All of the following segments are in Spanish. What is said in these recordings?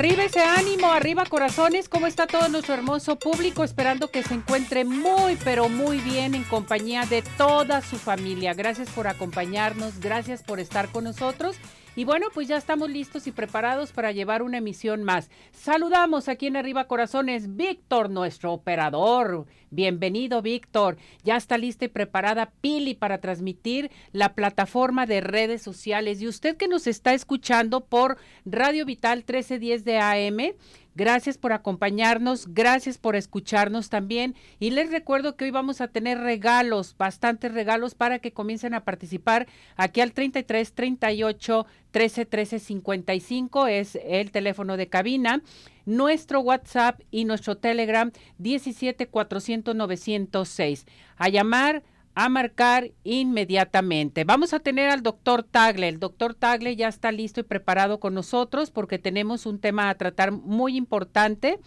Arriba ese ánimo, arriba corazones, ¿cómo está todo nuestro hermoso público? Esperando que se encuentre muy, pero muy bien en compañía de toda su familia. Gracias por acompañarnos, gracias por estar con nosotros y bueno, pues ya estamos listos y preparados para llevar una emisión más. Saludamos aquí en Arriba Corazones, Víctor, nuestro operador. Bienvenido, Víctor. Ya está lista y preparada Pili para transmitir la plataforma de redes sociales. Y usted que nos está escuchando por Radio Vital 1310 de AM, Gracias por acompañarnos, gracias por escucharnos también. Y les recuerdo que hoy vamos a tener regalos, bastantes regalos para que comiencen a participar aquí al 33 38 13 13 55 es el teléfono de cabina. Nuestro WhatsApp y nuestro Telegram 17 400 906. A llamar a marcar inmediatamente. Vamos a tener al doctor Tagle. El doctor Tagle ya está listo y preparado con nosotros porque tenemos un tema a tratar muy importante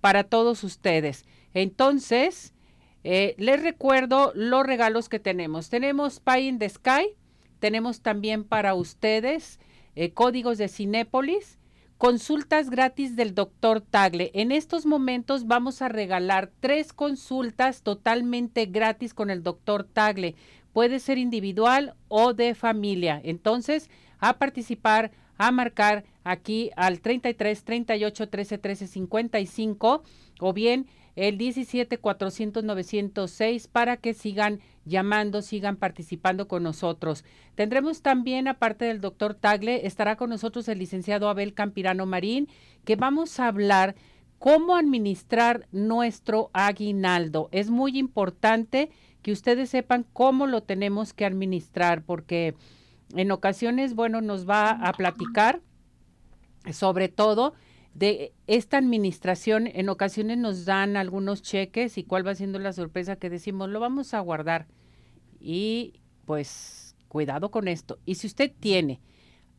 para todos ustedes. Entonces, eh, les recuerdo los regalos que tenemos. Tenemos Pie in the Sky, tenemos también para ustedes eh, códigos de Cinépolis, Consultas gratis del doctor Tagle. En estos momentos vamos a regalar tres consultas totalmente gratis con el doctor Tagle. Puede ser individual o de familia. Entonces, a participar, a marcar aquí al 33 38 13 13 55 o bien el 17 400 906 para que sigan llamando, sigan participando con nosotros. Tendremos también, aparte del doctor Tagle, estará con nosotros el licenciado Abel Campirano Marín, que vamos a hablar cómo administrar nuestro aguinaldo. Es muy importante que ustedes sepan cómo lo tenemos que administrar, porque en ocasiones, bueno, nos va a platicar sobre todo de esta administración en ocasiones nos dan algunos cheques y cuál va siendo la sorpresa que decimos, lo vamos a guardar. Y pues cuidado con esto. Y si usted tiene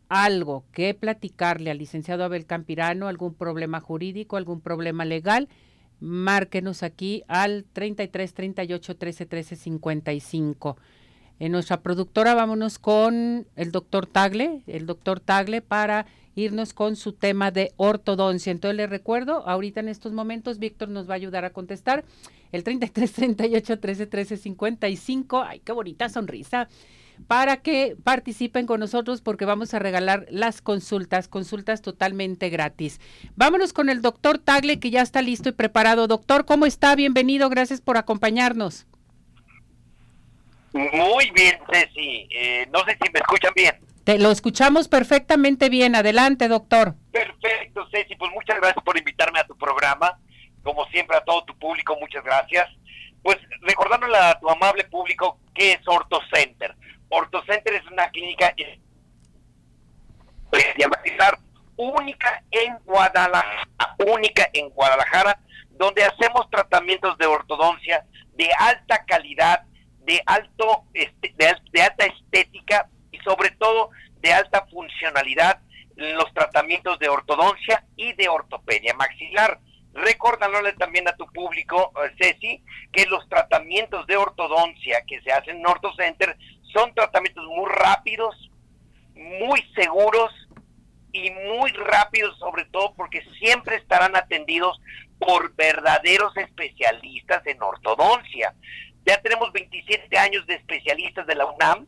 algo que platicarle al licenciado Abel Campirano, algún problema jurídico, algún problema legal, márquenos aquí al 33 38 13 13 55. En nuestra productora vámonos con el doctor Tagle, el doctor Tagle para irnos con su tema de ortodoncia. Entonces les recuerdo, ahorita en estos momentos Víctor nos va a ayudar a contestar el 33 38 13 13 55. Ay, qué bonita sonrisa. Para que participen con nosotros porque vamos a regalar las consultas, consultas totalmente gratis. Vámonos con el doctor Tagle que ya está listo y preparado. Doctor, ¿cómo está? Bienvenido, gracias por acompañarnos. Muy bien, Ceci. Eh, no sé si me escuchan bien. Te lo escuchamos perfectamente bien. Adelante, doctor. Perfecto, Ceci. Pues muchas gracias por invitarme a tu programa. Como siempre, a todo tu público, muchas gracias. Pues recordándole a tu amable público qué es OrtoCenter. OrtoCenter es una clínica única en Guadalajara, única en Guadalajara, donde hacemos tratamientos de ortodoncia de alta calidad, de alto este, de alta estética sobre todo de alta funcionalidad los tratamientos de ortodoncia y de ortopedia maxilar. Recordándole también a tu público, eh, Ceci, que los tratamientos de ortodoncia que se hacen en OrtoCenter son tratamientos muy rápidos, muy seguros y muy rápidos, sobre todo porque siempre estarán atendidos por verdaderos especialistas en ortodoncia. Ya tenemos 27 años de especialistas de la UNAM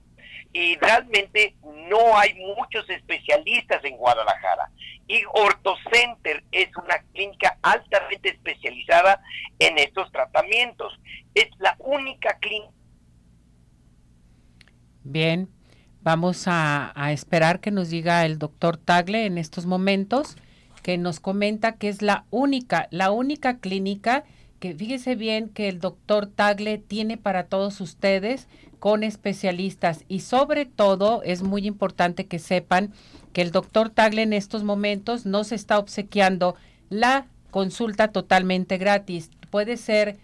y realmente no hay muchos especialistas en Guadalajara. Y OrtoCenter es una clínica altamente especializada en estos tratamientos. Es la única clínica. Bien, vamos a, a esperar que nos diga el doctor Tagle en estos momentos, que nos comenta que es la única, la única clínica que fíjese bien que el doctor Tagle tiene para todos ustedes con especialistas y sobre todo es muy importante que sepan que el doctor Tagle en estos momentos no se está obsequiando la consulta totalmente gratis. Puede ser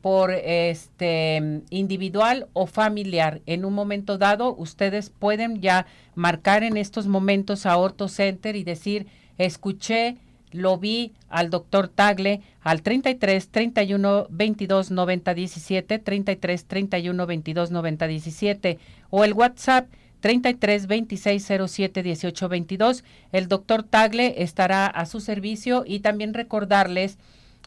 por este individual o familiar. En un momento dado, ustedes pueden ya marcar en estos momentos a Orto Center y decir, escuché, lo vi al doctor Tagle al 33 31 22 90 17, 33 31 22 90 17 o el WhatsApp 33 26 07 18 22. El doctor Tagle estará a su servicio y también recordarles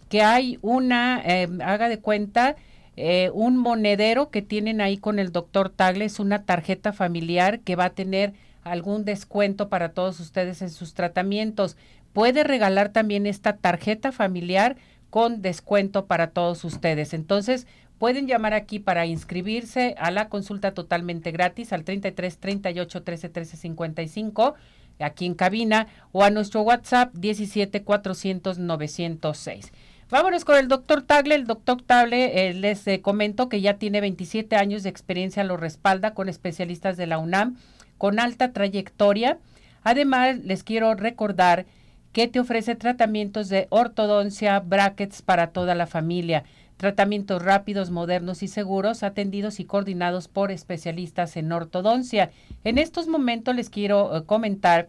que hay una, eh, haga de cuenta, eh, un monedero que tienen ahí con el doctor Tagle, es una tarjeta familiar que va a tener algún descuento para todos ustedes en sus tratamientos. Puede regalar también esta tarjeta familiar con descuento para todos ustedes. Entonces, pueden llamar aquí para inscribirse a la consulta totalmente gratis al 33 38 13 13 55 aquí en cabina o a nuestro WhatsApp 17 400 906. Vámonos con el doctor Tagle. El doctor Tagle eh, les eh, comento que ya tiene 27 años de experiencia, lo respalda con especialistas de la UNAM con alta trayectoria. Además, les quiero recordar que te ofrece tratamientos de ortodoncia, brackets para toda la familia, tratamientos rápidos, modernos y seguros, atendidos y coordinados por especialistas en ortodoncia. En estos momentos les quiero eh, comentar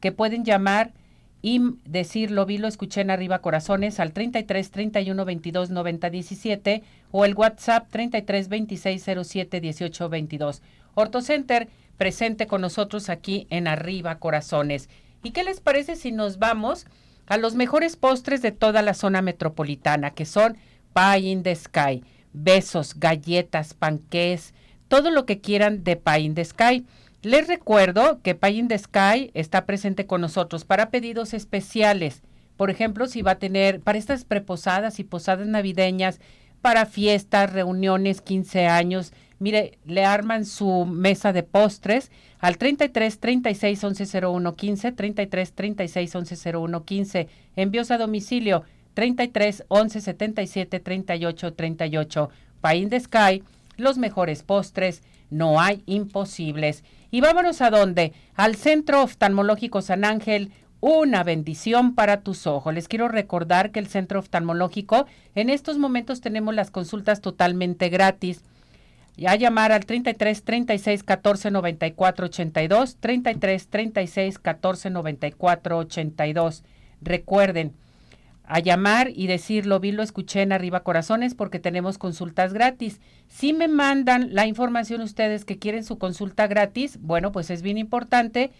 que pueden llamar y decir lo vi, lo escuché en arriba corazones al 33 31 22 90 17 o el WhatsApp 33 26 07 18 22. Ortocenter presente con nosotros aquí en arriba corazones. ¿Y qué les parece si nos vamos a los mejores postres de toda la zona metropolitana, que son Pie in the Sky, besos, galletas, panqués, todo lo que quieran de Pie in the Sky? Les recuerdo que Pay in the Sky está presente con nosotros para pedidos especiales. Por ejemplo, si va a tener para estas preposadas y posadas navideñas, para fiestas, reuniones, 15 años, mire, le arman su mesa de postres al 33 36 11 01 15, 33 36 11 01 15, envíos a domicilio 33 11 77 38 38. Pay in the Sky, los mejores postres, no hay imposibles. Y vámonos a dónde? Al Centro Oftalmológico San Ángel, una bendición para tus ojos. Les quiero recordar que el Centro Oftalmológico, en estos momentos tenemos las consultas totalmente gratis. Ya llamar al 33 36 14 94 82, 33 36 14 94 82. Recuerden, a llamar y decir lo vi, lo escuché en Arriba Corazones porque tenemos consultas gratis. Si me mandan la información ustedes que quieren su consulta gratis, bueno, pues es bien importante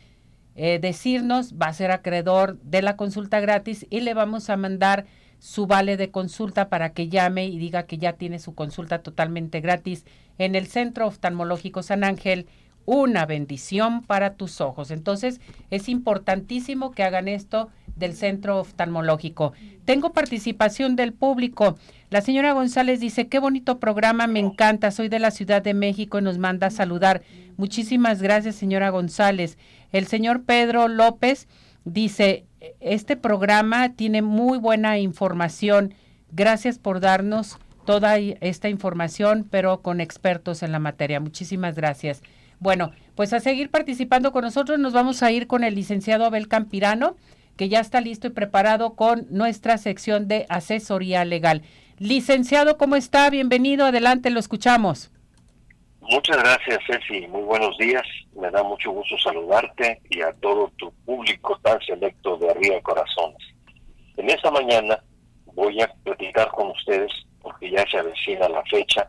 eh, decirnos, va a ser acreedor de la consulta gratis y le vamos a mandar su vale de consulta para que llame y diga que ya tiene su consulta totalmente gratis en el Centro Oftalmológico San Ángel una bendición para tus ojos. Entonces, es importantísimo que hagan esto del centro oftalmológico. Tengo participación del público. La señora González dice, qué bonito programa, me encanta, soy de la Ciudad de México y nos manda a saludar. Muchísimas gracias, señora González. El señor Pedro López dice, este programa tiene muy buena información. Gracias por darnos toda esta información, pero con expertos en la materia. Muchísimas gracias. Bueno, pues a seguir participando con nosotros nos vamos a ir con el licenciado Abel Campirano, que ya está listo y preparado con nuestra sección de asesoría legal. Licenciado, ¿cómo está? Bienvenido, adelante, lo escuchamos. Muchas gracias, Ceci. Muy buenos días. Me da mucho gusto saludarte y a todo tu público tan selecto de Arriba Corazones. En esta mañana voy a platicar con ustedes, porque ya se avecina la fecha,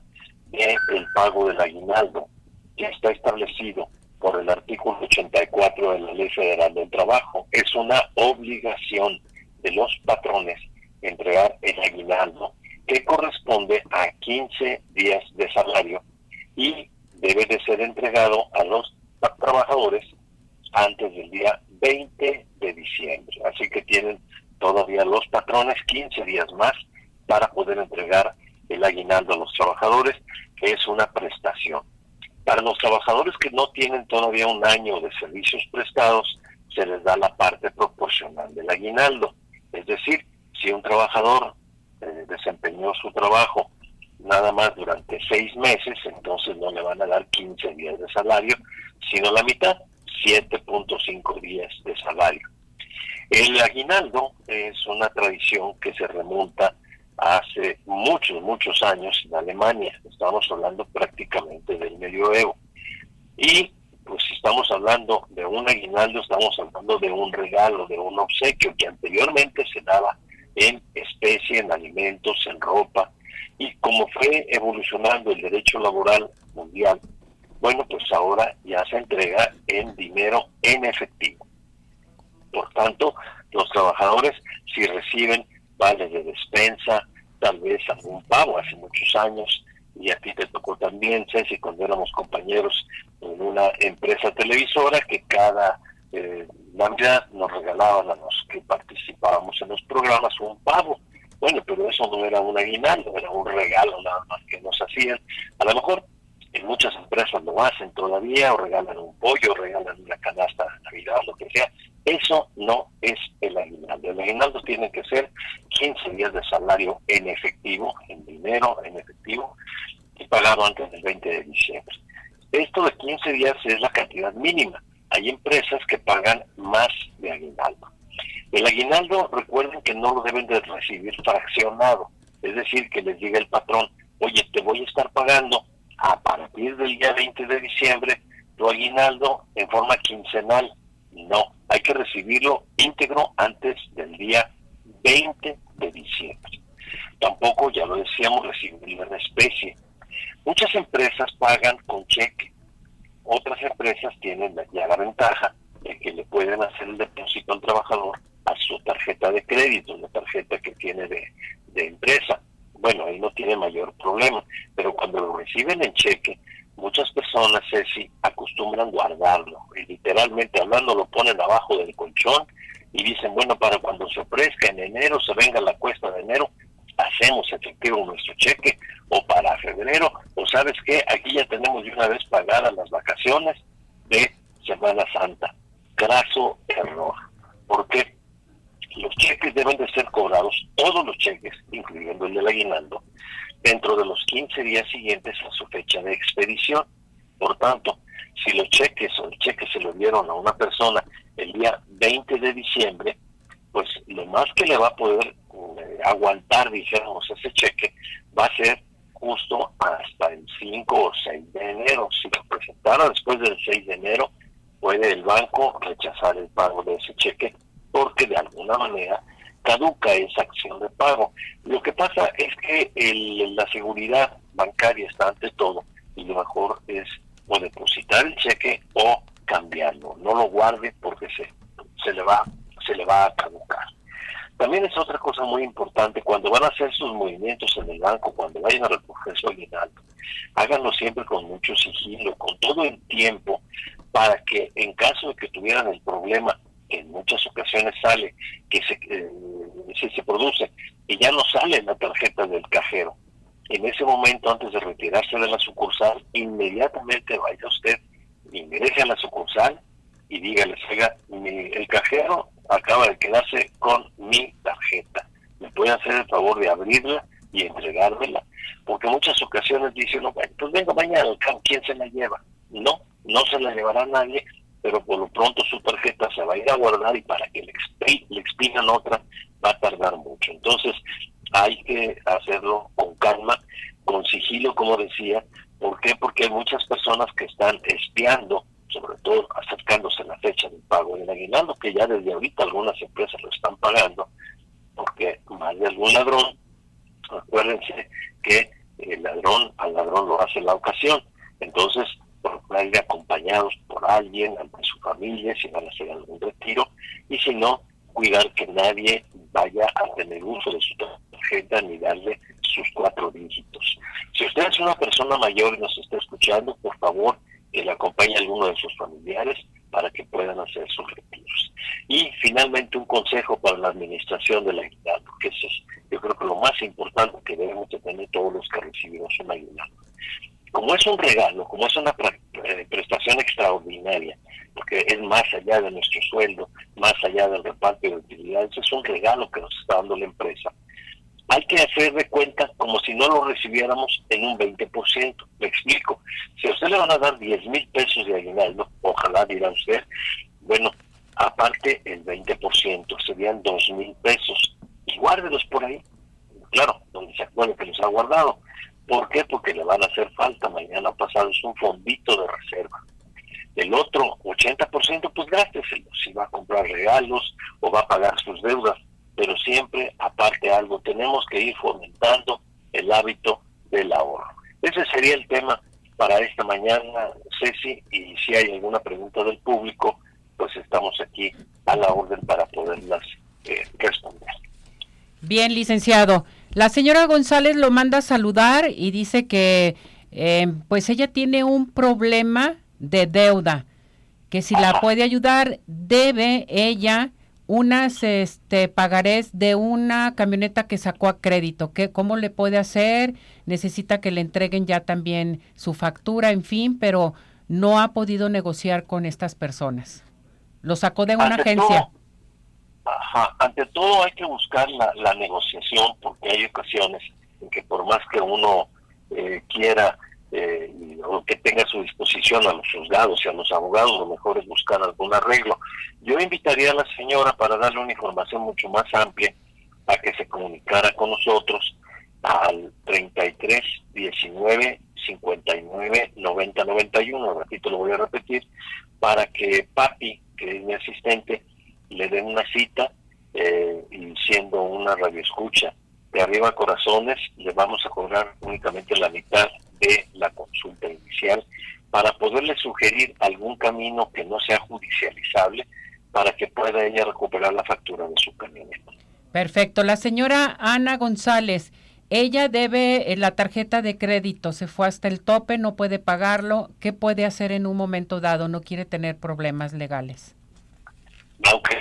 de el pago del aguinaldo que está establecido por el artículo 84 de la Ley Federal del Trabajo. Es una obligación de los patrones entregar el aguinaldo, que corresponde a 15 días de salario y debe de ser entregado a los trabajadores antes del día 20 de diciembre. Así que tienen todavía los patrones 15 días más para poder entregar el aguinaldo a los trabajadores, que es una prestación. Para los trabajadores que no tienen todavía un año de servicios prestados, se les da la parte proporcional del aguinaldo. Es decir, si un trabajador eh, desempeñó su trabajo nada más durante seis meses, entonces no le van a dar 15 días de salario, sino la mitad, 7.5 días de salario. El aguinaldo es una tradición que se remonta hace muchos, muchos años en Alemania. Estamos hablando prácticamente del medioevo. Y pues si estamos hablando de un aguinaldo, estamos hablando de un regalo, de un obsequio que anteriormente se daba en especie, en alimentos, en ropa. Y como fue evolucionando el derecho laboral mundial, bueno, pues ahora ya se entrega en dinero en efectivo. Por tanto, los trabajadores, si reciben vales de despensa, tal vez algún pago hace muchos años, y a ti te tocó también, Ceci, cuando éramos compañeros en una empresa televisora que cada eh, Navidad nos regalaban a los que participábamos en los programas un pavo. Bueno, pero eso no era un aguinaldo, era un regalo nada más que nos hacían. A lo mejor en muchas empresas lo hacen todavía, o regalan un pollo, o regalan una canasta de Navidad, lo que sea. Eso no es el aguinaldo. El aguinaldo tiene que ser 15 días de salario en efectivo, en dinero, en efectivo, y pagado antes del 20 de diciembre. Esto de 15 días es la cantidad mínima. Hay empresas que pagan más de aguinaldo. El aguinaldo, recuerden que no lo deben de recibir fraccionado, es decir, que les diga el patrón, oye, te voy a estar pagando a partir del día 20 de diciembre tu aguinaldo en forma quincenal. No, hay que recibirlo íntegro antes del día 20 de diciembre. Tampoco, ya lo decíamos, recibirlo en especie. Muchas empresas pagan con cheque. Otras empresas tienen ya la ventaja de que le pueden hacer el depósito al trabajador a su tarjeta de crédito, la tarjeta que tiene de, de empresa bueno, ahí no tiene mayor problema, pero cuando lo reciben en cheque, muchas personas, Ceci, acostumbran guardarlo, y literalmente hablando lo ponen abajo del colchón y dicen, bueno, para cuando se ofrezca en enero, se venga la cuesta de enero, hacemos efectivo nuestro cheque, o para febrero, o sabes qué, aquí ya tenemos de una vez pagadas las vacaciones de Semana Santa. Graso error. ¿Por qué? Los cheques deben de ser cobrados, todos los cheques, incluyendo el del aguinaldo, dentro de los 15 días siguientes a su fecha de expedición. Por tanto, si los cheques o el cheque se lo dieron a una persona el día 20 de diciembre, pues lo más que le va a poder eh, aguantar, dijéramos, ese cheque va a ser justo hasta el 5 o 6 de enero. Si lo presentara después del 6 de enero, puede el banco rechazar el pago de ese cheque porque de alguna manera caduca esa acción de pago. Lo que pasa es que la seguridad bancaria está ante todo y lo mejor es o depositar el cheque o cambiarlo. No lo guarde porque se, se, le, va, se le va a caducar. También es otra cosa muy importante, cuando van a hacer sus movimientos en el banco, cuando vayan a recoger su aguinaldo, háganlo siempre con mucho sigilo, con todo el tiempo, para que en caso de que tuvieran el problema que en muchas ocasiones sale, que se, eh, se, produce, y ya no sale la tarjeta del cajero. En ese momento, antes de retirarse de la sucursal, inmediatamente vaya usted, ingrese a la sucursal y dígale, oiga, el cajero acaba de quedarse con mi tarjeta. ¿Me puede hacer el favor de abrirla y entregármela? Porque muchas ocasiones dicen, no, pues venga mañana, ¿quién se la lleva? No, no se la llevará nadie pero por lo pronto su tarjeta se va a ir a guardar y para que le, le expidan otra va a tardar mucho. Entonces hay que hacerlo con calma, con sigilo, como decía. ¿Por qué? Porque hay muchas personas que están espiando, sobre todo acercándose a la fecha del pago del aguinaldo, que ya desde ahorita algunas empresas lo están pagando, porque más de algún ladrón, acuérdense que el ladrón al ladrón lo hace la ocasión. Entonces, por ir acompañados por alguien, ante su familia, si van a hacer algún retiro, y si no, cuidar que nadie vaya a tener uso de su tarjeta ni darle sus cuatro dígitos. Si usted es una persona mayor y nos está escuchando, por favor, que le acompañe a alguno de sus familiares para que puedan hacer sus retiros. Y finalmente un consejo para la administración de la aguinaldo, que es yo creo que lo más importante que debemos de tener todos los que recibimos un aguinaldo como es un regalo, como es una eh, prestación extraordinaria, porque es más allá de nuestro sueldo, más allá del reparto de utilidades, es un regalo que nos está dando la empresa. Hay que hacer de cuenta como si no lo recibiéramos en un 20%. Me explico. Si a usted le van a dar 10 mil pesos de aguinaldo, ojalá dirá usted, bueno, aparte el 20% serían 2 mil pesos. Y guárdelos por ahí claro, donde se acuerde que los ha guardado. ¿Por qué? Porque le van a hacer falta mañana pasado, es un fondito de reserva. El otro 80% pues gásteselo, si va a comprar regalos o va a pagar sus deudas, pero siempre aparte algo, tenemos que ir fomentando el hábito del ahorro. Ese sería el tema para esta mañana, Ceci, y si hay alguna pregunta del público, pues estamos aquí a la orden para poderlas eh, responder. Bien, licenciado. La señora González lo manda a saludar y dice que eh, pues ella tiene un problema de deuda, que si la puede ayudar, debe ella unas este pagarés de una camioneta que sacó a crédito, que cómo le puede hacer, necesita que le entreguen ya también su factura, en fin, pero no ha podido negociar con estas personas. Lo sacó de una agencia. Ajá, ante todo hay que buscar la, negociación porque hay ocasiones en que por más que uno eh, quiera eh, o que tenga a su disposición a los juzgados y a los abogados, lo mejor es buscar algún arreglo. Yo invitaría a la señora para darle una información mucho más amplia a que se comunicara con nosotros al 33 19 59 90 91, repito, lo voy a repetir, para que papi, que es mi asistente, le den una cita eh, y siendo una radioescucha de arriba corazones, le vamos a cobrar únicamente la mitad de la consulta inicial para poderle sugerir algún camino que no sea judicializable para que pueda ella recuperar la factura de su camioneta. Perfecto. La señora Ana González, ella debe eh, la tarjeta de crédito, se fue hasta el tope, no puede pagarlo. ¿Qué puede hacer en un momento dado? No quiere tener problemas legales.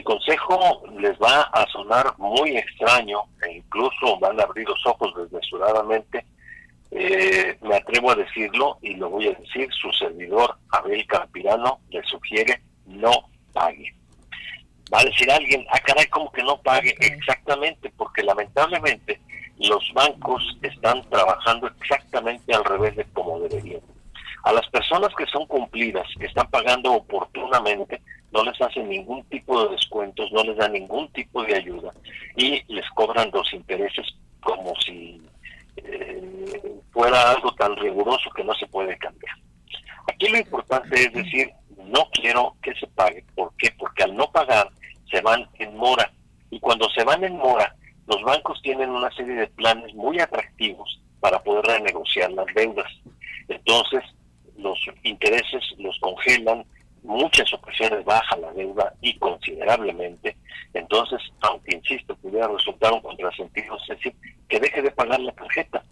Consejo les va a sonar muy extraño e incluso van a abrir los ojos desmesuradamente, eh, me atrevo a decirlo y lo voy a decir, su servidor Abel Campirano le sugiere no pague. Va a decir alguien, ah caray, ¿cómo que no pague? Exactamente, porque lamentablemente los bancos están trabajando exactamente al revés de como deberían. A las personas que son cumplidas, que están pagando oportunamente, no les hacen ningún tipo de descuentos, no les dan ningún tipo de ayuda y les cobran los intereses como si eh, fuera algo tan riguroso que no se puede cambiar. Aquí lo importante es decir, no quiero que se pague. ¿Por qué? Porque al no pagar se van en mora. Y cuando se van en mora, los bancos tienen una serie de planes muy atractivos para poder renegociar las deudas. Entonces, los intereses los congelan, muchas ocasiones baja la deuda y considerablemente. Entonces, aunque insisto, pudiera resultar un contrasentido, es decir, que deje de pagar la tarjeta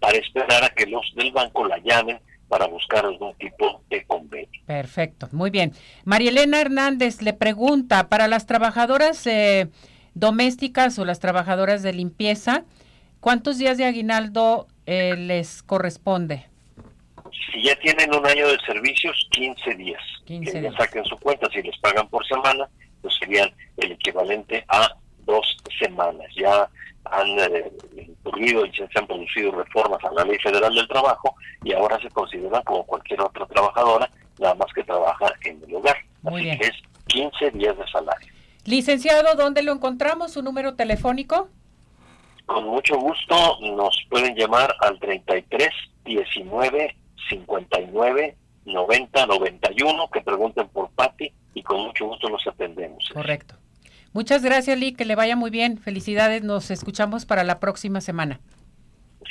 para esperar a que los del banco la llamen para buscar algún tipo de convenio. Perfecto, muy bien. María Elena Hernández le pregunta, para las trabajadoras eh, domésticas o las trabajadoras de limpieza, ¿cuántos días de aguinaldo eh, les corresponde? Si ya tienen un año de servicios, 15 días. 15 que días. saquen su cuenta, si les pagan por semana, pues serían el equivalente a dos semanas. Ya han eh, ocurrido y se han producido reformas a la Ley Federal del Trabajo y ahora se consideran como cualquier otra trabajadora, nada más que trabajar en el hogar. Muy Así que es 15 días de salario. Licenciado, ¿dónde lo encontramos? ¿Su número telefónico? Con mucho gusto nos pueden llamar al 33 19 59 90 91 que pregunten por Patti y con mucho gusto los atendemos. Correcto. Muchas gracias, Lee, que le vaya muy bien. Felicidades, nos escuchamos para la próxima semana.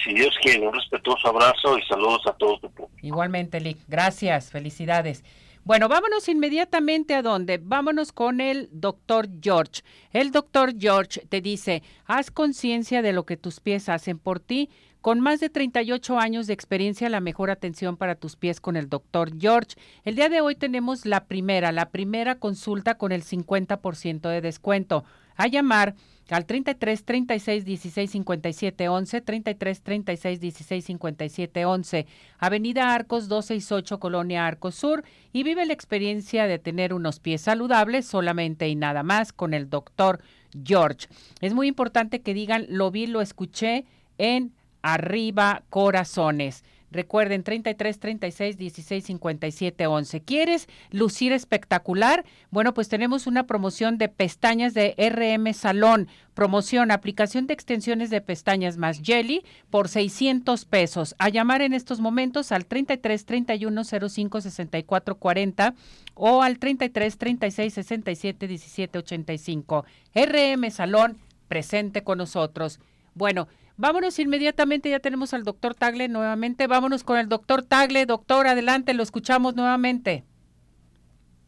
Si Dios quiere, un respetuoso abrazo y saludos a todos tu público. Igualmente, Lee. Gracias, felicidades. Bueno, vámonos inmediatamente a dónde. Vámonos con el doctor George. El doctor George te dice, haz conciencia de lo que tus pies hacen por ti. Con más de 38 años de experiencia, la mejor atención para tus pies con el doctor George. El día de hoy tenemos la primera, la primera consulta con el 50% de descuento. A llamar al 33 36 16 57 11, 33 36 16 57 11, Avenida Arcos 268, Colonia Arcos Sur, y vive la experiencia de tener unos pies saludables solamente y nada más con el doctor George. Es muy importante que digan, lo vi, lo escuché en Arriba Corazones. Recuerden 33 36 16 57 11. ¿Quieres lucir espectacular? Bueno, pues tenemos una promoción de pestañas de RM Salón. Promoción, aplicación de extensiones de pestañas más Jelly por 600 pesos. A llamar en estos momentos al 33 31 05 64 40 o al 33 36 67 17 85. RM Salón presente con nosotros. Bueno, Vámonos inmediatamente, ya tenemos al doctor Tagle nuevamente. Vámonos con el doctor Tagle. Doctor, adelante, lo escuchamos nuevamente.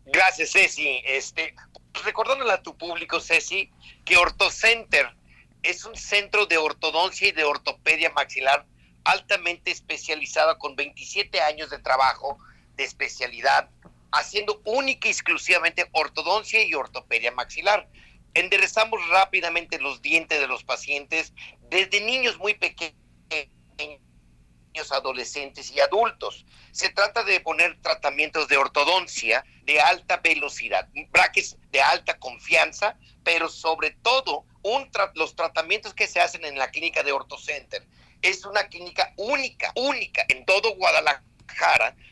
Gracias, Ceci. Este, recordándole a tu público, Ceci, que OrtoCenter es un centro de ortodoncia y de ortopedia maxilar altamente especializado con 27 años de trabajo de especialidad, haciendo única y exclusivamente ortodoncia y ortopedia maxilar enderezamos rápidamente los dientes de los pacientes desde niños muy pequeños, adolescentes y adultos. Se trata de poner tratamientos de ortodoncia de alta velocidad, brackets de alta confianza, pero sobre todo un los tratamientos que se hacen en la clínica de OrtoCenter. Es una clínica única, única en todo Guadalajara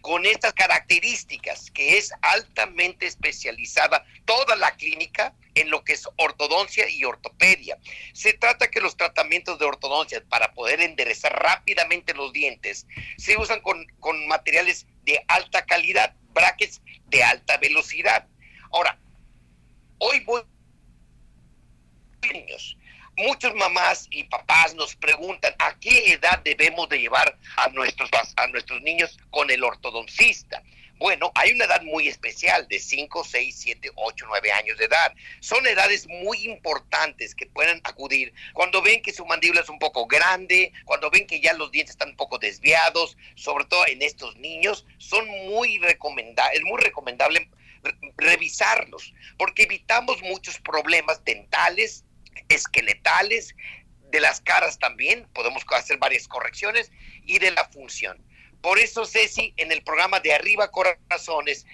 con estas características, que es altamente especializada toda la clínica en lo que es ortodoncia y ortopedia. Se trata que los tratamientos de ortodoncia para poder enderezar rápidamente los dientes se usan con, con materiales de alta calidad, brackets de alta velocidad. Ahora, hoy voy niños muchos mamás y papás nos preguntan a qué edad debemos de llevar a nuestros, a nuestros niños con el ortodoncista. Bueno, hay una edad muy especial de 5, 6, 7, 8, 9 años de edad. Son edades muy importantes que pueden acudir cuando ven que su mandíbula es un poco grande, cuando ven que ya los dientes están un poco desviados, sobre todo en estos niños, son muy es muy recomendable revisarlos porque evitamos muchos problemas dentales, esqueletales, de las caras también, podemos hacer varias correcciones, y de la función. Por eso, Ceci, en el programa de Arriba Corazones,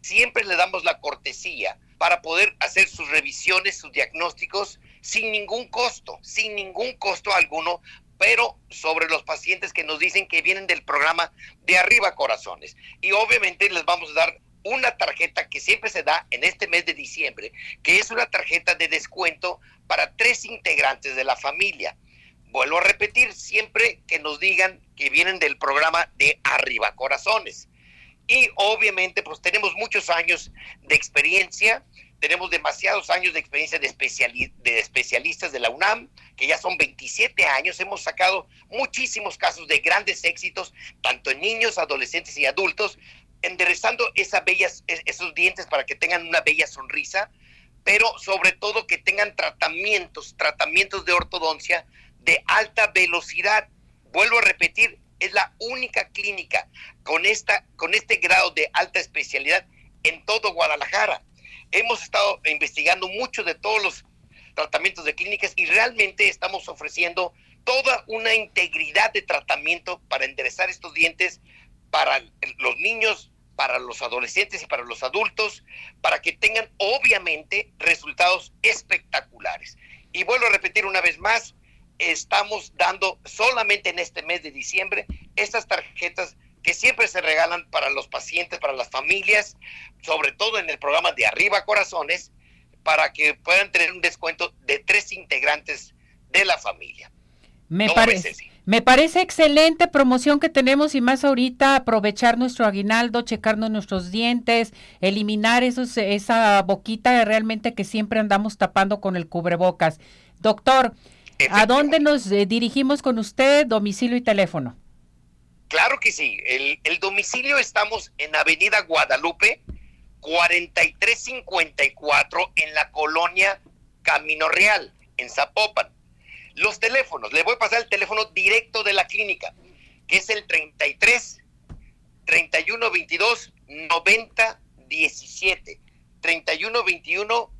siempre le damos la cortesía para poder hacer sus revisiones, sus diagnósticos, sin ningún costo, sin ningún costo alguno, pero sobre los pacientes que nos dicen que vienen del programa de Arriba Corazones. Y obviamente les vamos a dar una tarjeta que siempre se da en este mes de diciembre, que es una tarjeta de descuento para tres integrantes de la familia. Vuelvo a repetir, siempre que nos digan que vienen del programa de Arriba Corazones. Y obviamente, pues tenemos muchos años de experiencia, tenemos demasiados años de experiencia de, de especialistas de la UNAM, que ya son 27 años, hemos sacado muchísimos casos de grandes éxitos, tanto en niños, adolescentes y adultos, enderezando esas bellas, esos dientes para que tengan una bella sonrisa, pero sobre todo que tengan tratamientos, tratamientos de ortodoncia de alta velocidad. Vuelvo a repetir, es la única clínica con, esta, con este grado de alta especialidad en todo Guadalajara. Hemos estado investigando mucho de todos los tratamientos de clínicas y realmente estamos ofreciendo toda una integridad de tratamiento para enderezar estos dientes para los niños, para los adolescentes y para los adultos, para que tengan obviamente resultados espectaculares. Y vuelvo a repetir una vez más, estamos dando solamente en este mes de diciembre estas tarjetas que siempre se regalan para los pacientes, para las familias, sobre todo en el programa de Arriba Corazones, para que puedan tener un descuento de tres integrantes de la familia. Me parece. Me parece excelente promoción que tenemos y más ahorita aprovechar nuestro aguinaldo, checarnos nuestros dientes, eliminar esos, esa boquita realmente que siempre andamos tapando con el cubrebocas. Doctor, ¿a dónde nos eh, dirigimos con usted, domicilio y teléfono? Claro que sí. El, el domicilio estamos en Avenida Guadalupe, 4354, en la colonia Camino Real, en Zapopan. Los teléfonos, le voy a pasar el teléfono directo de la clínica, que es el 33 31 22 90 17 31 21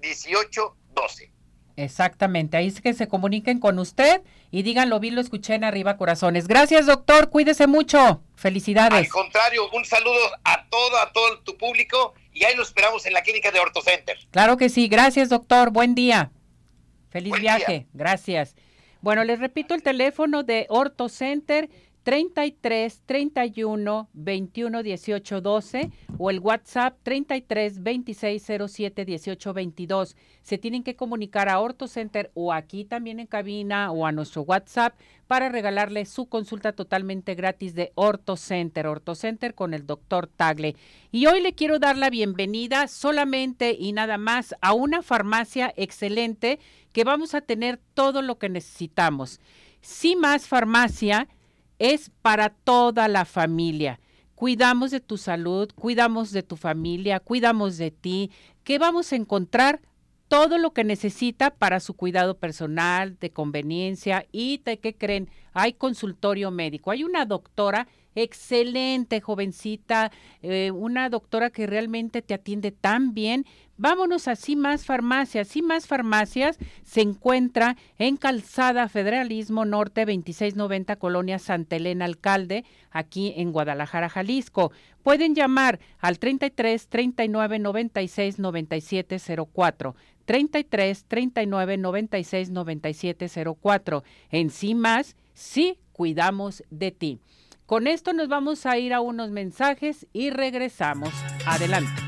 18 12. Exactamente, ahí es que se comuniquen con usted y díganlo bien, lo escuché en arriba corazones. Gracias, doctor, cuídese mucho. Felicidades. Al contrario, un saludo a todo, a todo tu público y ahí lo esperamos en la clínica de OrtoCenter. Claro que sí, gracias, doctor. Buen día. Feliz viaje, gracias. Bueno, les repito el teléfono de Orto Center 33 31 21 18 12 o el WhatsApp 33 26 07 18 22. Se tienen que comunicar a Orto Center o aquí también en cabina o a nuestro WhatsApp para regalarle su consulta totalmente gratis de Orto Center, Orto con el doctor Tagle. Y hoy le quiero dar la bienvenida solamente y nada más a una farmacia excelente que vamos a tener todo lo que necesitamos. Sin más farmacia es para toda la familia. Cuidamos de tu salud, cuidamos de tu familia, cuidamos de ti, que vamos a encontrar todo lo que necesita para su cuidado personal, de conveniencia y de qué creen, hay consultorio médico. Hay una doctora excelente, jovencita, eh, una doctora que realmente te atiende tan bien. Vámonos a más Farmacias. más Farmacias se encuentra en Calzada Federalismo Norte 2690, Colonia Santa Elena Alcalde, aquí en Guadalajara, Jalisco. Pueden llamar al 33 39 96 97 04. 33 39 96 97 04. En sí más, sí cuidamos de ti. Con esto nos vamos a ir a unos mensajes y regresamos. Adelante.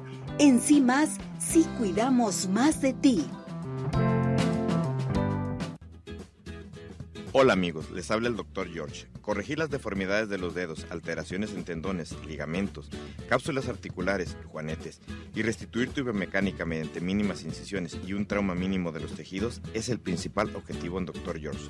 En sí más, sí cuidamos más de ti. Hola amigos, les habla el doctor George. Corregir las deformidades de los dedos, alteraciones en tendones, ligamentos, cápsulas articulares, juanetes y restituir tu biomecánica mediante mínimas incisiones y un trauma mínimo de los tejidos es el principal objetivo en Dr. George.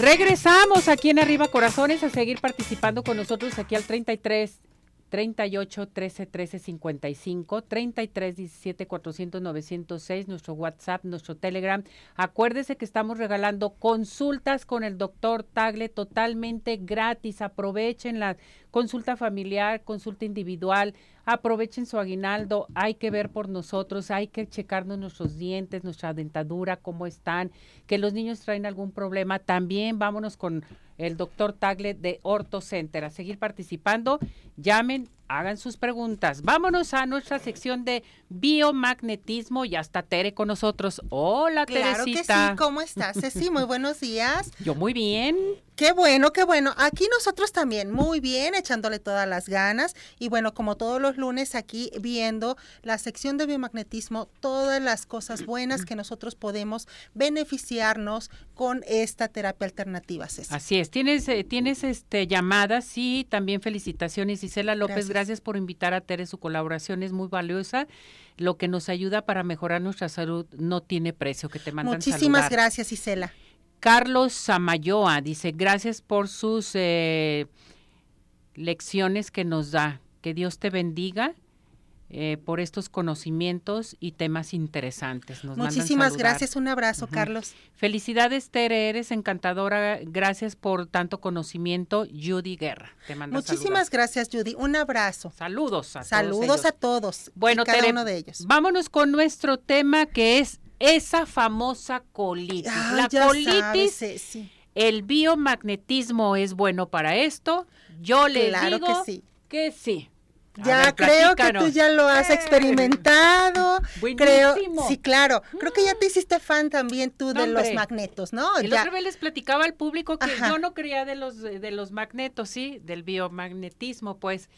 Regresamos aquí en Arriba Corazones a seguir participando con nosotros aquí al 33 38 13 13 55, 33 17 400 906, nuestro WhatsApp, nuestro Telegram. Acuérdese que estamos regalando consultas con el doctor Tagle totalmente gratis. Aprovechen la consulta familiar, consulta individual, aprovechen su aguinaldo. Hay que ver por nosotros, hay que checarnos nuestros dientes, nuestra dentadura, cómo están, que los niños traen algún problema. También vámonos con el doctor Tagle de Orto Center. A seguir participando, llamen, hagan sus preguntas. Vámonos a nuestra sección de biomagnetismo. Ya está Tere con nosotros. Hola, claro que sí, ¿cómo estás, Sí, Muy buenos días. Yo muy bien. Qué bueno, qué bueno. Aquí nosotros también, muy bien, echándole todas las ganas. Y bueno, como todos los lunes, aquí viendo la sección de biomagnetismo, todas las cosas buenas que nosotros podemos beneficiarnos con esta terapia alternativa, Ceci. Así es. Tienes, eh, tienes este llamadas y también felicitaciones, Isela López. Gracias. por invitar a Tere. Su colaboración es muy valiosa lo que nos ayuda para mejorar nuestra salud no tiene precio que te mandan Muchísimas gracias, Isela. Carlos Samayoa dice, gracias por sus eh, lecciones que nos da. Que Dios te bendiga. Eh, por estos conocimientos y temas interesantes. Muchísimas gracias, un abrazo, Carlos. Felicidades, Tere, eres encantadora. Gracias por tanto conocimiento, Judy Guerra. Te Muchísimas gracias, Judy. Un abrazo. Saludos a Saludos todos a todos. Bueno, cada uno de ellos. Vámonos con nuestro tema que es esa famosa colitis. la colitis, el biomagnetismo es bueno para esto. Yo le digo que sí. Que sí. Ya creo que tú ya lo has experimentado. Creo, sí, claro. Creo que ya te hiciste fan también tú de los magnetos, ¿no? El otra vez les platicaba al público que yo no creía de los de los magnetos, sí, del biomagnetismo, pues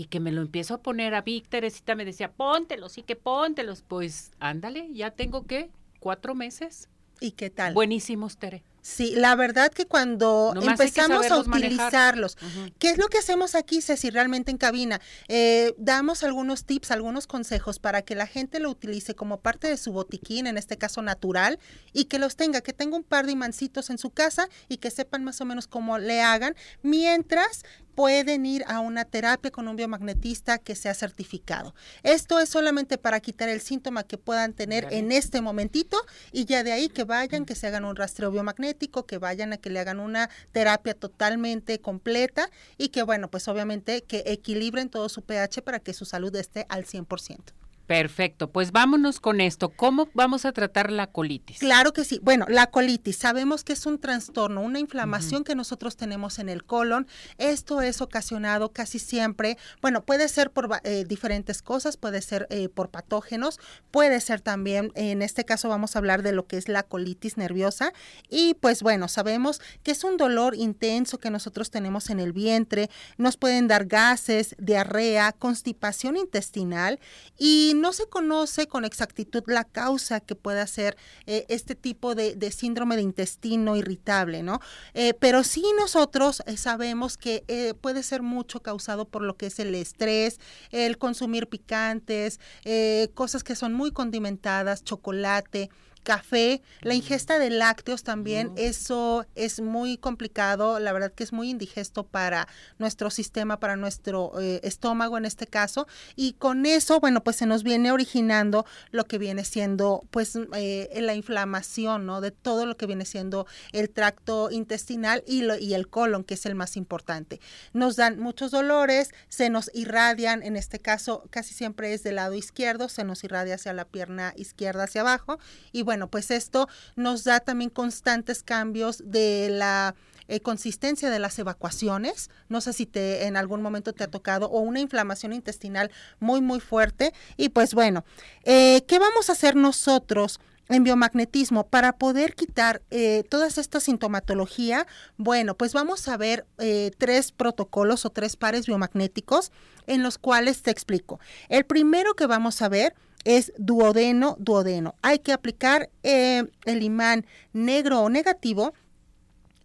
y que me lo empiezo a poner a Víctor, Teresita me decía, póntelos, sí que póntelos. Pues ándale, ya tengo que cuatro meses. ¿Y qué tal? Buenísimos, Tere. Sí, la verdad que cuando empezamos a utilizarlos, ¿qué es lo que hacemos aquí, Ceci, realmente en cabina? Eh, damos algunos tips, algunos consejos para que la gente lo utilice como parte de su botiquín, en este caso natural, y que los tenga, que tenga un par de imancitos en su casa y que sepan más o menos cómo le hagan, mientras pueden ir a una terapia con un biomagnetista que sea certificado. Esto es solamente para quitar el síntoma que puedan tener en este momentito y ya de ahí que vayan, que se hagan un rastreo biomagnético, que vayan a que le hagan una terapia totalmente completa y que bueno, pues obviamente que equilibren todo su pH para que su salud esté al 100%. Perfecto, pues vámonos con esto. ¿Cómo vamos a tratar la colitis? Claro que sí. Bueno, la colitis, sabemos que es un trastorno, una inflamación que nosotros tenemos en el colon. Esto es ocasionado casi siempre, bueno, puede ser por eh, diferentes cosas, puede ser eh, por patógenos, puede ser también, en este caso vamos a hablar de lo que es la colitis nerviosa. Y pues bueno, sabemos que es un dolor intenso que nosotros tenemos en el vientre, nos pueden dar gases, diarrea, constipación intestinal y no se conoce con exactitud la causa que puede hacer eh, este tipo de, síndrome de intestino irritable, ¿no? Eh, pero sí nosotros eh, sabemos que puede ser mucho causado por lo que es el estrés, el consumir picantes, cosas que son muy condimentadas, chocolate café, la ingesta de lácteos también, eso es muy complicado, la verdad que es muy indigesto para nuestro sistema, para nuestro eh, estómago en este caso, y con eso, bueno, pues se nos viene originando lo que viene siendo, pues, eh, la inflamación, ¿no? De todo lo que viene siendo el tracto intestinal y, lo, y el colon, que es el más importante. Nos dan muchos dolores, se nos irradian, en este caso casi siempre es del lado izquierdo, se nos irradia hacia la pierna izquierda, hacia abajo, y bueno, pues esto nos da también constantes cambios de la eh, consistencia de las evacuaciones. No sé si te en algún momento te ha tocado o una inflamación intestinal muy muy fuerte. Y pues bueno, eh, ¿qué vamos a hacer nosotros? en biomagnetismo para poder quitar eh, toda esta sintomatología, bueno, pues vamos a ver tres protocolos o tres pares biomagnéticos en los cuales te explico. El primero que vamos a ver es duodeno, duodeno. Hay que aplicar eh, el imán negro o negativo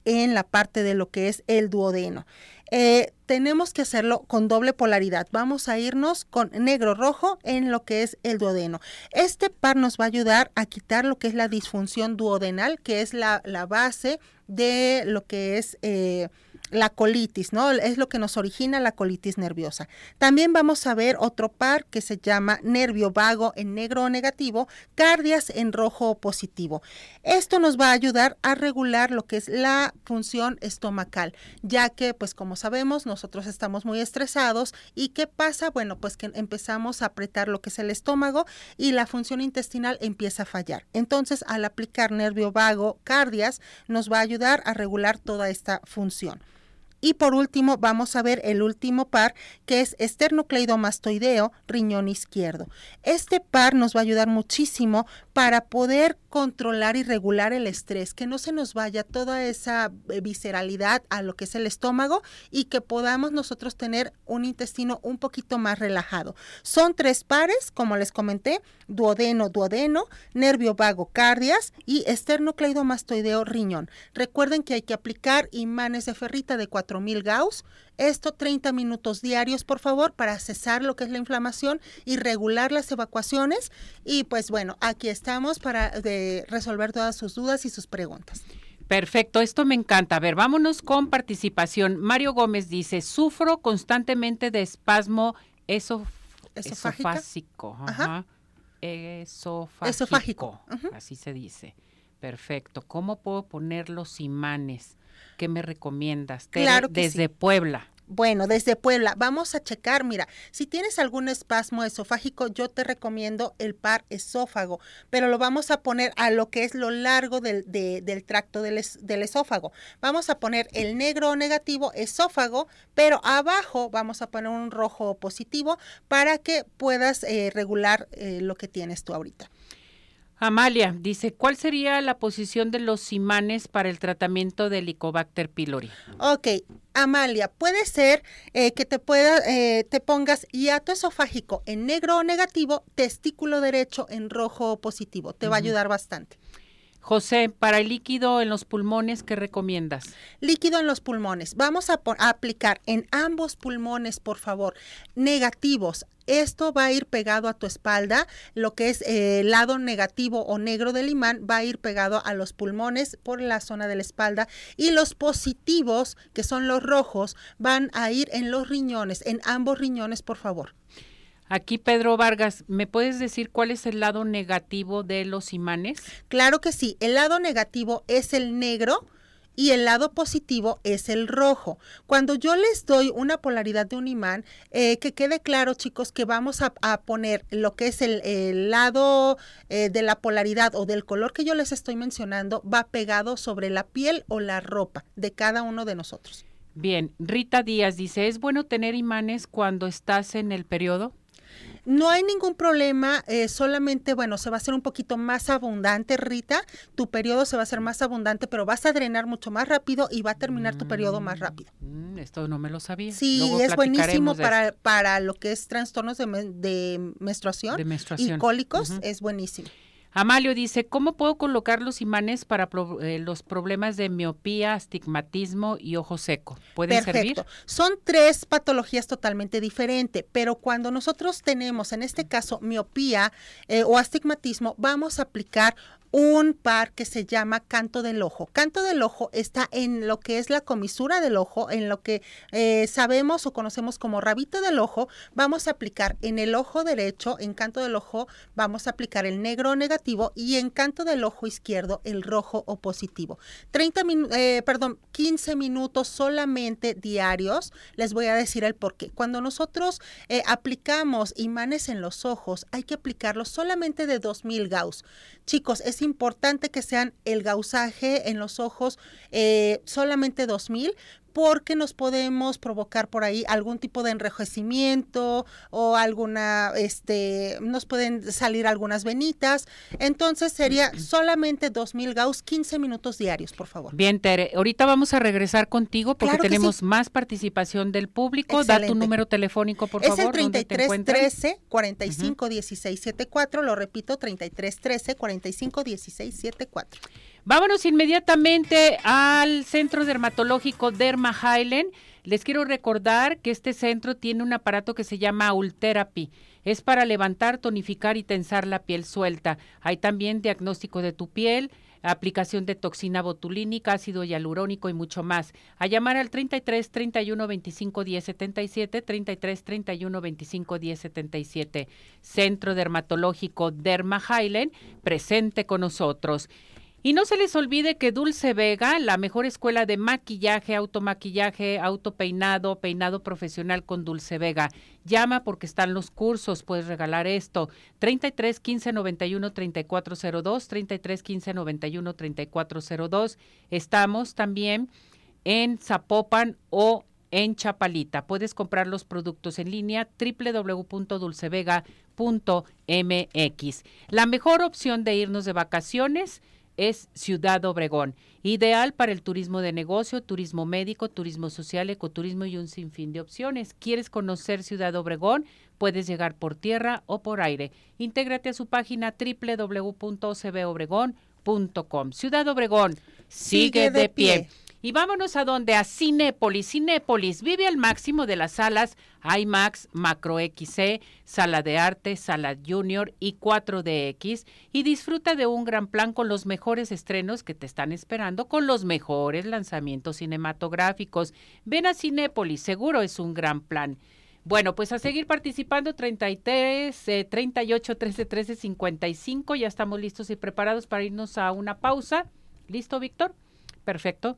en la parte de lo que es el duodeno. eh, tenemos que hacerlo con doble polaridad. Vamos a irnos con negro-rojo en lo que es el duodeno. Este par nos va a ayudar a quitar lo que es la disfunción duodenal, que es la, la base de lo que es... Eh, la colitis, ¿no? Es lo que nos origina la colitis nerviosa. También vamos a ver otro par que se llama nervio vago en negro o negativo, cardias en rojo o positivo. Esto nos va a ayudar a regular lo que es la función estomacal, ya que, pues como sabemos, nosotros estamos muy estresados y ¿qué pasa? Bueno, pues que empezamos a apretar lo que es el estómago y la función intestinal empieza a fallar. Entonces, al aplicar nervio vago, cardias, nos va a ayudar a regular toda esta función. Y por último, vamos a ver el último par, que es esternocleidomastoideo, riñón izquierdo. Este par nos va a ayudar muchísimo para poder controlar y regular el estrés, que no se nos vaya toda esa eh, visceralidad a lo que es el estómago y que podamos nosotros tener un intestino un poquito más relajado. Son tres pares, como les comenté, duodeno, duodeno, nervio vago, cardias y esternocleidomastoideo, riñón. Recuerden que hay que aplicar imanes de ferrita de 4000 Gauss esto 30 minutos diarios, por favor, para cesar lo que es la inflamación y regular las evacuaciones. Y pues bueno, aquí estamos para resolver todas sus dudas y sus preguntas. Perfecto, esto me encanta. A ver, vámonos con participación. Mario Gómez dice, sufro constantemente de espasmo esofágico. Ajá. Esofágico. Así se dice. Perfecto. ¿Cómo puedo poner los imanes? ¿Qué me recomiendas? Claro Desde Puebla. Bueno, desde Puebla, vamos a checar, mira, si tienes algún espasmo esofágico, yo te recomiendo el par esófago, pero lo vamos a poner a lo que es lo largo del, del tracto del, del, esófago. Vamos a poner el negro negativo esófago, pero abajo vamos a poner un rojo positivo para que puedas eh, regular eh, lo que tienes tú ahorita. Amalia dice, ¿cuál sería la posición de los imanes para el tratamiento del Helicobacter pylori? Ok, Amalia, puede ser eh, que te pueda, eh, te pongas hiato esofágico en negro o negativo, testículo derecho en rojo o positivo. Te va a ayudar bastante. José, para el líquido en los pulmones, ¿qué recomiendas? Líquido en los pulmones. Vamos a, aplicar en ambos pulmones, por favor, negativos. Esto va a ir pegado a tu espalda. Lo que es eh, el lado negativo o negro del imán va a ir pegado a los pulmones por la zona de la espalda. Y los positivos, que son los rojos, van a ir en los riñones, en ambos riñones, por favor. Aquí, Pedro Vargas, ¿me puedes decir cuál es el lado negativo de los imanes? Claro que sí. El lado negativo es el negro y el lado positivo es el rojo. Cuando yo les doy una polaridad de un imán, eh, que quede claro, chicos, que vamos a, poner lo que es el, lado eh, de la polaridad o del color que yo les estoy mencionando, va pegado sobre la piel o la ropa de cada uno de nosotros. Bien, Rita Díaz dice, ¿es bueno tener imanes cuando estás en el periodo? No hay ningún problema, eh, solamente, bueno, se va a hacer un poquito más abundante, Rita. Tu periodo se va a hacer más abundante, pero vas a drenar mucho más rápido y va a terminar tu periodo más rápido. Mm, esto no me lo sabía. Sí, es buenísimo para, para lo que es trastornos de, de, menstruación, y cólicos, es buenísimo. Amalio dice, ¿cómo puedo colocar los imanes para eh, los problemas de miopía, astigmatismo y ojo seco? ¿Pueden Perfecto. Son tres patologías totalmente diferentes, pero cuando nosotros tenemos, en este caso, miopía eh, o astigmatismo, vamos a aplicar un par que se llama canto del ojo. Canto del ojo está en lo que es la comisura del ojo, en lo que eh, sabemos o conocemos como rabito del ojo. Vamos a aplicar en el ojo derecho, en canto del ojo, vamos a aplicar el negro negativo y en canto del ojo izquierdo el rojo o positivo. 30 eh, perdón, 15 minutos solamente diarios. Les voy a decir el por qué. Cuando nosotros eh, aplicamos imanes en los ojos, hay que aplicarlos solamente de 2000 Gauss. Chicos, es importante que sean el gausaje en los ojos eh, solamente 2000 porque nos podemos provocar por ahí algún tipo de enrojecimiento o alguna, este, nos pueden salir algunas venitas. Entonces sería solamente 2000 Gauss, 15 minutos diarios, por favor. Bien, Tere, ahorita vamos a regresar contigo porque tenemos más participación del público. Da tu número telefónico, por favor. Es el 33 13 45 16 74, lo repito, 33 13 45 16 74. Vámonos inmediatamente al Centro Dermatológico Derma Highland. Les quiero recordar que este centro tiene un aparato que se llama Ultherapy. Es para levantar, tonificar y tensar la piel suelta. Hay también diagnóstico de tu piel, aplicación de toxina botulínica, ácido hialurónico y mucho más. A llamar al 33 31 25 10 77, 33 31 25 10 77. Centro Dermatológico Derma Highland, presente con nosotros. Y no se les olvide que Dulce Vega, la mejor escuela de maquillaje, automaquillaje, autopeinado, peinado profesional con Dulce Vega. Llama porque están los cursos, puedes regalar esto. 33 15 91 3402, 33 15 91 3402. Estamos también en Zapopan o en Chapalita. Puedes comprar los productos en línea www.dulcevega.mx. La mejor opción de irnos de vacaciones es Ciudad Obregón, ideal para el turismo de negocio, turismo médico, turismo social, ecoturismo y un sinfín de opciones. ¿Quieres conocer Ciudad Obregón? Puedes llegar por tierra o por aire. Intégrate a su página www.cbobregón.com. Ciudad Obregón, sigue, de, pie. Y vámonos a donde, a Cinépolis. Cinépolis vive al máximo de las salas IMAX, Macro XC, Sala de Arte, Sala Junior y 4DX y disfruta de un gran plan con los mejores estrenos que te están esperando, con los mejores lanzamientos cinematográficos. Ven a Cinépolis, seguro es un gran plan. Bueno, pues a seguir participando 33, 38, 13, 13, 55. Ya estamos listos y preparados para irnos a una pausa. ¿Listo, Víctor? Perfecto.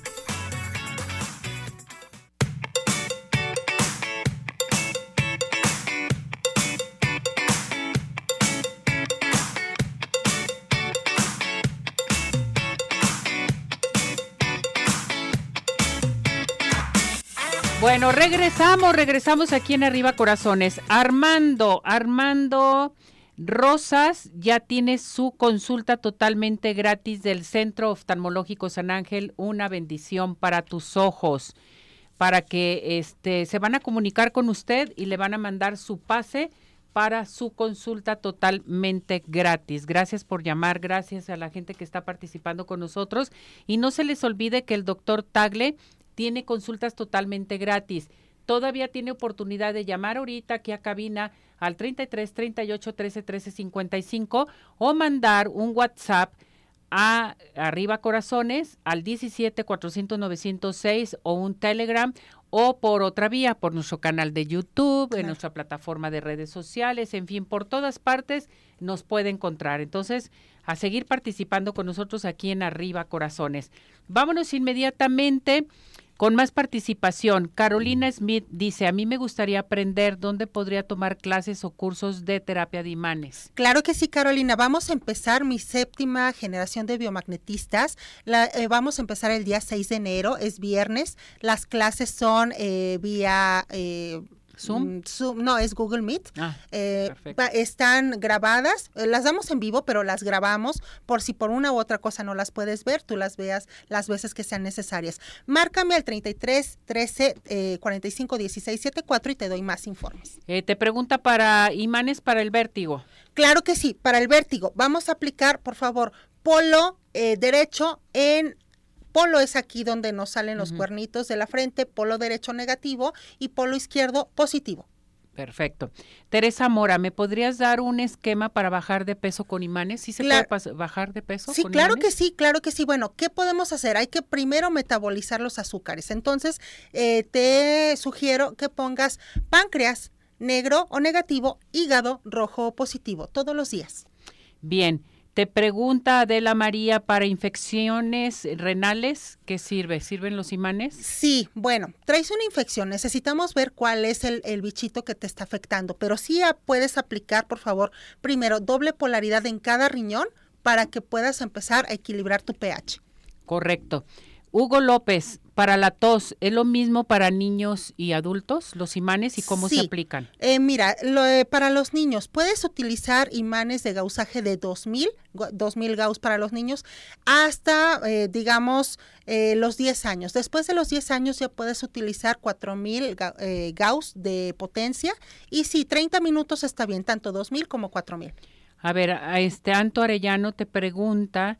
Bueno, regresamos, regresamos aquí en Arriba Corazones. Armando, Armando Rosas ya tiene su consulta totalmente gratis del Centro Oftalmológico San Ángel, una bendición para tus ojos, para que este se van a comunicar con usted y le van a mandar su pase para su consulta totalmente gratis. Gracias por llamar, gracias a la gente que está participando con nosotros y no se les olvide que el doctor Tagle tiene consultas totalmente gratis. Todavía tiene oportunidad de llamar ahorita aquí a cabina al 33 38 13 13 55 o mandar un WhatsApp a Arriba Corazones al 17 400 906 o un Telegram o por otra vía, por nuestro canal de YouTube, en nuestra plataforma de redes sociales, en fin, por todas partes nos puede encontrar. Entonces, a seguir participando con nosotros aquí en Arriba Corazones. Vámonos inmediatamente con más participación, Carolina Smith dice, a mí me gustaría aprender dónde podría tomar clases o cursos de terapia de imanes. Claro que sí, Carolina. Vamos a empezar mi séptima generación de biomagnetistas. La, eh, vamos a empezar el día 6 de enero, es viernes. Las clases son eh, vía... Eh, Mm, Zoom. no, es Google Meet. Ah, eh, están grabadas, eh, las damos en vivo, pero las grabamos por si por una u otra cosa no las puedes ver, tú las veas las veces que sean necesarias. Márcame al 33 13 45 16 74 y te doy más informes. Eh, te pregunta para imanes para el vértigo. Claro que sí, para el vértigo. Vamos a aplicar, por favor, polo derecho en Polo es aquí donde nos salen los cuernitos de la frente, polo derecho negativo y polo izquierdo positivo. Perfecto. Teresa Mora, ¿me podrías dar un esquema para bajar de peso con imanes? ¿Sí se puede bajar de peso? Sí, claro que sí, claro que sí. Bueno, ¿qué podemos hacer? Hay que primero metabolizar los azúcares. Entonces, eh, te sugiero que pongas páncreas negro o negativo, hígado rojo o positivo, todos los días. Bien. Te pregunta Adela María para infecciones renales, ¿qué sirve? ¿Sirven los imanes? Sí, bueno, traes una infección, necesitamos ver cuál es el, el bichito que te está afectando, pero sí puedes aplicar, por favor, primero doble polaridad en cada riñón para que puedas empezar a equilibrar tu pH. Correcto. Hugo López, para la tos, ¿es lo mismo para niños y adultos, los imanes, y cómo se aplican? Eh, mira, eh, para los niños, puedes utilizar imanes de gausaje de 2000, 2000 gauss para los niños, hasta, eh, digamos, los 10 años. Después de los 10 años ya puedes utilizar 4000 gauss de potencia, y sí, 30 minutos está bien, tanto 2000 como 4000. A ver, a este Anto Arellano te pregunta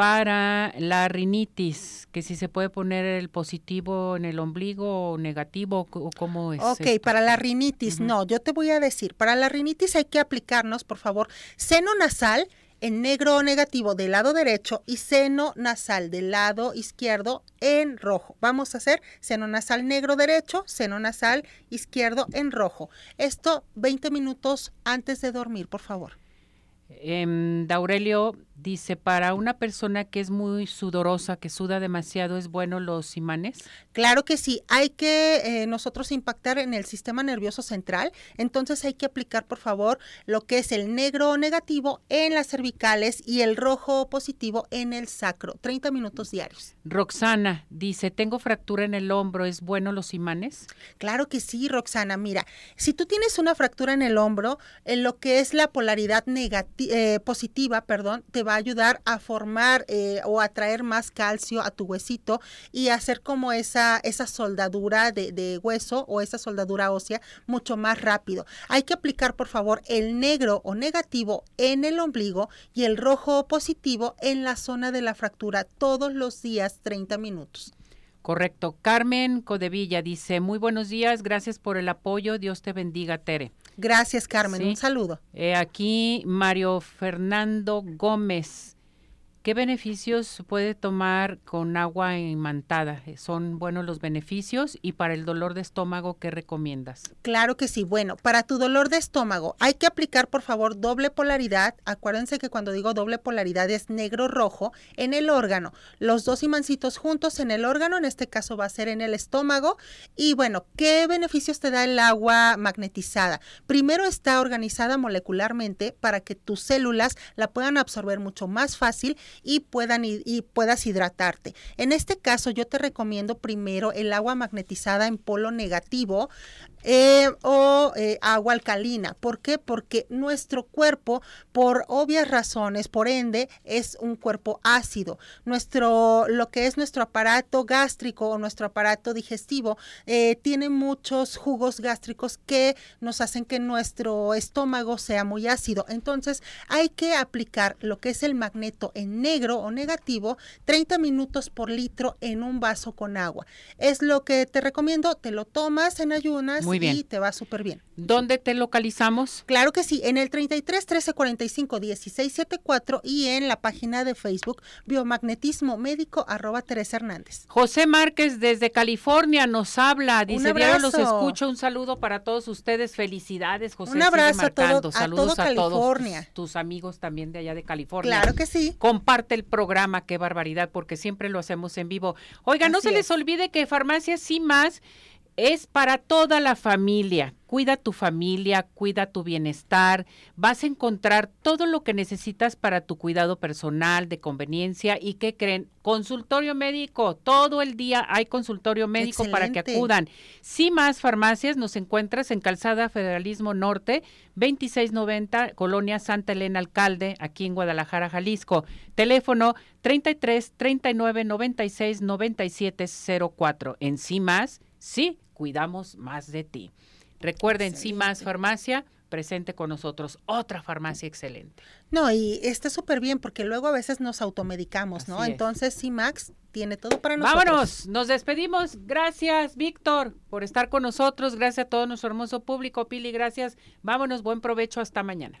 para la rinitis, que si se puede poner el positivo en el ombligo o negativo, o cómo es. Ok, para la rinitis, no, yo te voy a decir, para la rinitis hay que aplicarnos, por favor, seno nasal en negro o negativo del lado derecho y seno nasal del lado izquierdo en rojo. Vamos a hacer seno nasal negro derecho, seno nasal izquierdo en rojo. Esto 20 minutos antes de dormir, por favor. Eh, Daurelio Dice, para una persona que es muy sudorosa, que suda demasiado, ¿es bueno los imanes? Claro que sí, hay que eh, nosotros impactar en el sistema nervioso central, entonces hay que aplicar, por favor, lo que es el negro negativo en las cervicales y el rojo positivo en el sacro, 30 minutos diarios. Roxana dice, tengo fractura en el hombro, ¿es bueno los imanes? Claro que sí, Roxana, mira, si tú tienes una fractura en el hombro, en lo que es la polaridad eh, positiva, perdón, te va va a ayudar a formar eh, o a traer más calcio a tu huesito y hacer como esa, esa soldadura de, de, hueso o esa soldadura ósea mucho más rápido. Hay que aplicar, por favor, el negro o negativo en el ombligo y el rojo positivo en la zona de la fractura todos los días 30 minutos. Correcto. Carmen Codevilla dice, muy buenos días, gracias por el apoyo, Dios te bendiga, Tere. Gracias, Carmen, un saludo. Eh, aquí Mario Fernando Gómez ¿Qué beneficios puede tomar con agua imantada? ¿Son buenos los beneficios? ¿Y para el dolor de estómago qué recomiendas? Claro que sí. Bueno, para tu dolor de estómago hay que aplicar, por favor, doble polaridad. Acuérdense que cuando digo doble polaridad es negro-rojo en el órgano. Los dos imancitos juntos en el órgano, en este caso va a ser en el estómago. Y bueno, ¿qué beneficios te da el agua magnetizada? Primero está organizada molecularmente para que tus células la puedan absorber mucho más fácil y, puedan, y puedas hidratarte. En este caso yo te recomiendo primero el agua magnetizada en polo negativo eh, o eh, agua alcalina. ¿Por qué? Porque nuestro cuerpo, por obvias razones, por ende, es un cuerpo ácido. Nuestro, lo que es nuestro aparato gástrico o nuestro aparato digestivo, eh, tiene muchos jugos gástricos que nos hacen que nuestro estómago sea muy ácido. Entonces, hay que aplicar lo que es el magneto en negro o negativo 30 minutos por litro en un vaso con agua. Es lo que te recomiendo, te lo tomas en ayunas muy bien. y te va súper bien. ¿Dónde te localizamos? Claro que sí, en el 33 13 45 16 74 y en la página de Facebook Biomagnetismo Médico arroba Teresa Hernández. José Márquez desde California nos habla, dice, diario los escucho, un saludo para todos ustedes, felicidades José. Un abrazo a, todo, Saludos a, California. todos tus, amigos también de allá de California. Claro que sí. Comparte el programa, qué barbaridad, porque siempre lo hacemos en vivo. Oiga, no se les olvide que Farmacias Sí Más es para toda la familia. Cuida tu familia, cuida tu bienestar. Vas a encontrar todo lo que necesitas para tu cuidado personal, de conveniencia. ¿Y qué creen? Consultorio médico. Todo el día hay consultorio médico para que acudan. Si más farmacias nos encuentras en Calzada Federalismo Norte, 2690, Colonia Santa Elena Alcalde, aquí en Guadalajara, Jalisco. Teléfono 33 39 96 97 04. En sí más, sí cuidamos más de ti. Recuerden, sí más farmacia, presente con nosotros, otra farmacia excelente. No, y está súper bien porque luego a veces nos automedicamos, ¿no? Entonces, sí, Max tiene todo para nosotros. Vámonos, nos despedimos. Gracias, Víctor, por estar con nosotros. Gracias a todo nuestro hermoso público. Pili, gracias. Vámonos, buen provecho. Hasta mañana.